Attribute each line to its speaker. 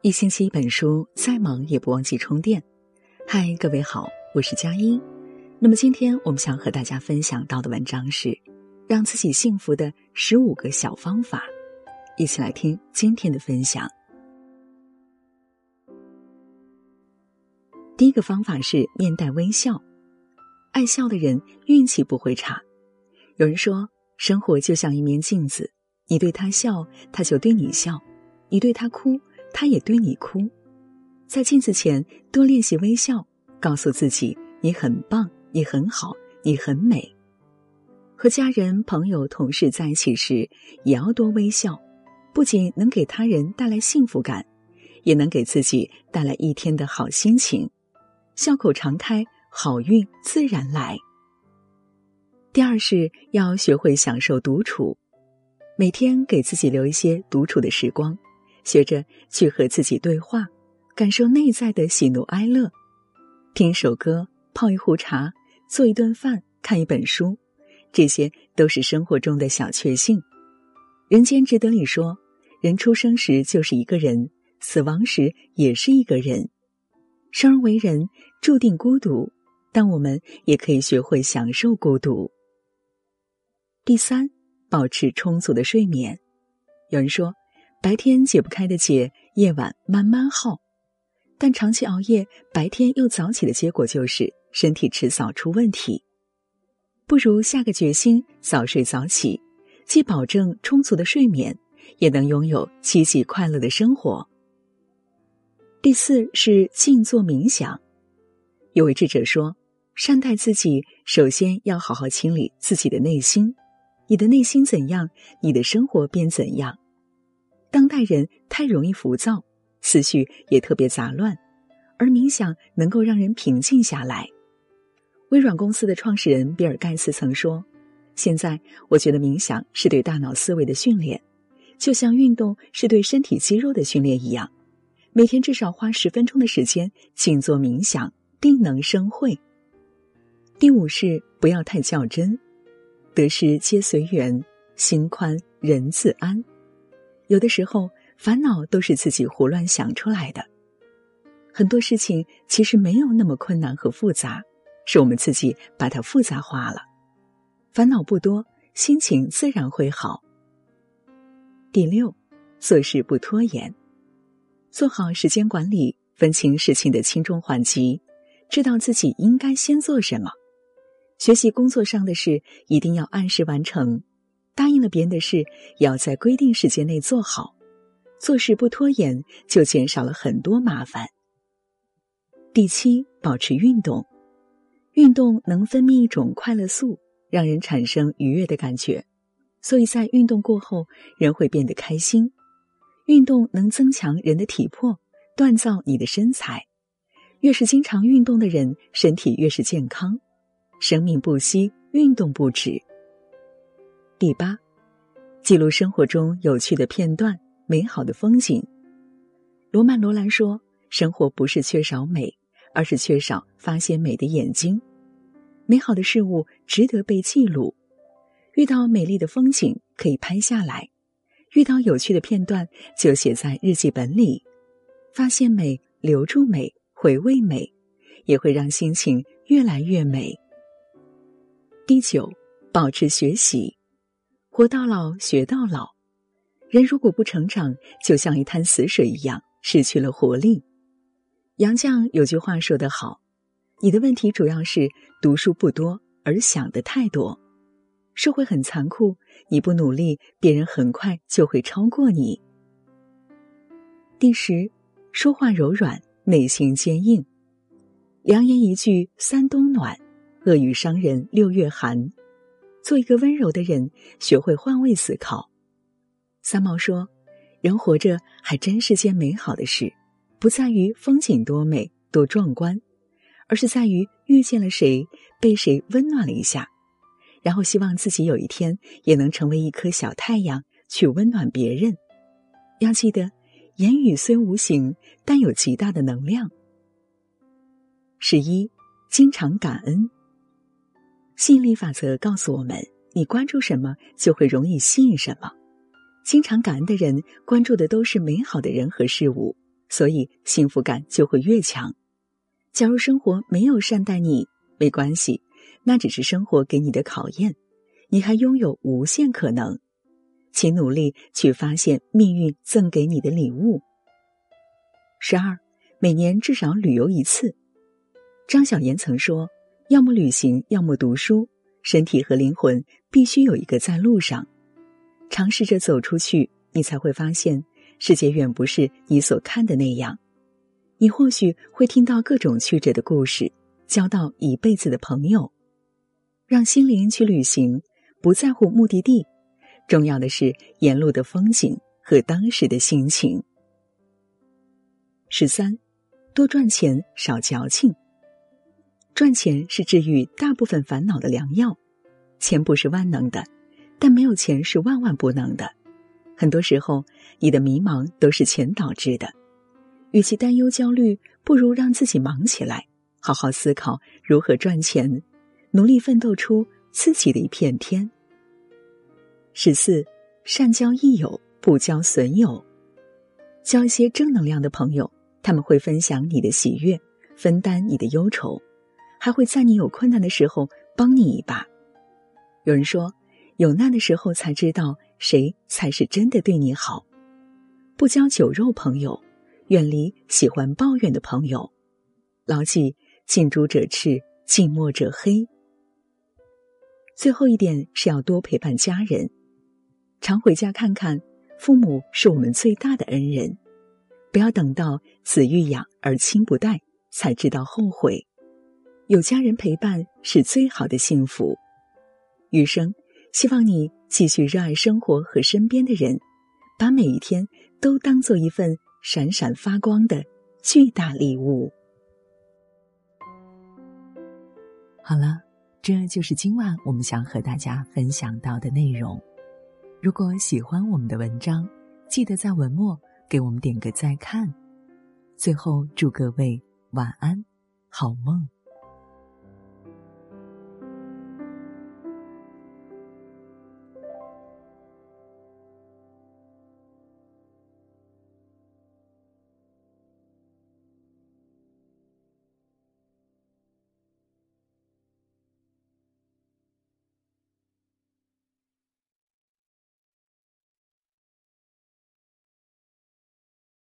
Speaker 1: 一星期一本书，再忙也不忘记充电。嗨，各位好，我是佳音。那么今天我们想和大家分享到的文章是《让自己幸福的十五个小方法》，一起来听今天的分享。第一个方法是面带微笑，爱笑的人运气不会差。有人说，生活就像一面镜子，你对他笑，他就对你笑；你对他哭。他也对你哭，在镜子前多练习微笑，告诉自己你很棒，你很好，你很美。和家人、朋友、同事在一起时，也要多微笑，不仅能给他人带来幸福感，也能给自己带来一天的好心情。笑口常开，好运自然来。第二是要学会享受独处，每天给自己留一些独处的时光。学着去和自己对话，感受内在的喜怒哀乐，听首歌，泡一壶茶，做一顿饭，看一本书，这些都是生活中的小确幸。人间值得里说，人出生时就是一个人，死亡时也是一个人。生而为人，注定孤独，但我们也可以学会享受孤独。第三，保持充足的睡眠。有人说。白天解不开的结，夜晚慢慢耗。但长期熬夜，白天又早起的结果就是身体迟早出问题。不如下个决心，早睡早起，既保证充足的睡眠，也能拥有积极快乐的生活。第四是静坐冥想。有位智者说：“善待自己，首先要好好清理自己的内心。你的内心怎样，你的生活便怎样。”当代人太容易浮躁，思绪也特别杂乱，而冥想能够让人平静下来。微软公司的创始人比尔·盖茨曾说：“现在我觉得冥想是对大脑思维的训练，就像运动是对身体肌肉的训练一样。每天至少花十分钟的时间静坐冥想，定能生慧。”第五是不要太较真，得失皆随缘，心宽人自安。有的时候，烦恼都是自己胡乱想出来的。很多事情其实没有那么困难和复杂，是我们自己把它复杂化了。烦恼不多，心情自然会好。第六，做事不拖延，做好时间管理，分清事情的轻重缓急，知道自己应该先做什么。学习工作上的事，一定要按时完成。答应了别人的事，也要在规定时间内做好，做事不拖延，就减少了很多麻烦。第七，保持运动，运动能分泌一种快乐素，让人产生愉悦的感觉，所以在运动过后，人会变得开心。运动能增强人的体魄，锻造你的身材。越是经常运动的人，身体越是健康。生命不息，运动不止。第八，记录生活中有趣的片段、美好的风景。罗曼·罗兰说：“生活不是缺少美，而是缺少发现美的眼睛。美好的事物值得被记录。遇到美丽的风景可以拍下来，遇到有趣的片段就写在日记本里。发现美，留住美，回味美，也会让心情越来越美。”第九，保持学习。活到老，学到老。人如果不成长，就像一滩死水一样，失去了活力。杨绛有句话说得好：“你的问题主要是读书不多，而想的太多。”社会很残酷，你不努力，别人很快就会超过你。第十，说话柔软，内心坚硬。良言一句三冬暖，恶语伤人六月寒。做一个温柔的人，学会换位思考。三毛说：“人活着还真是件美好的事，不在于风景多美多壮观，而是在于遇见了谁，被谁温暖了一下，然后希望自己有一天也能成为一颗小太阳，去温暖别人。要记得，言语虽无形，但有极大的能量。十一，经常感恩。”吸引力法则告诉我们：你关注什么，就会容易吸引什么。经常感恩的人，关注的都是美好的人和事物，所以幸福感就会越强。假如生活没有善待你，没关系，那只是生活给你的考验，你还拥有无限可能。请努力去发现命运赠给你的礼物。十二，每年至少旅游一次。张小岩曾说：“要么旅行，要么读书。身体和灵魂必须有一个在路上。尝试着走出去，你才会发现世界远不是你所看的那样。你或许会听到各种曲折的故事，交到一辈子的朋友。让心灵去旅行，不在乎目的地，重要的是沿路的风景和当时的心情。”十三，多赚钱，少矫情。赚钱是治愈大部分烦恼的良药。钱不是万能的，但没有钱是万万不能的。很多时候，你的迷茫都是钱导致的。与其担忧焦虑，不如让自己忙起来，好好思考如何赚钱，努力奋斗出自己的一片天。十四，善交益友，不交损友。交一些正能量的朋友，他们会分享你的喜悦，分担你的忧愁。还会在你有困难的时候帮你一把。有人说，有难的时候才知道谁才是真的对你好。不交酒肉朋友，远离喜欢抱怨的朋友。牢记近朱者赤，近墨者黑。最后一点是要多陪伴家人，常回家看看。父母是我们最大的恩人，不要等到子欲养而亲不待，才知道后悔。有家人陪伴是最好的幸福，余生希望你继续热爱生活和身边的人，把每一天都当做一份闪闪发光的巨大礼物。好了，这就是今晚我们想和大家分享到的内容。如果喜欢我们的文章，记得在文末给我们点个再看。最后，祝各位晚安，好梦。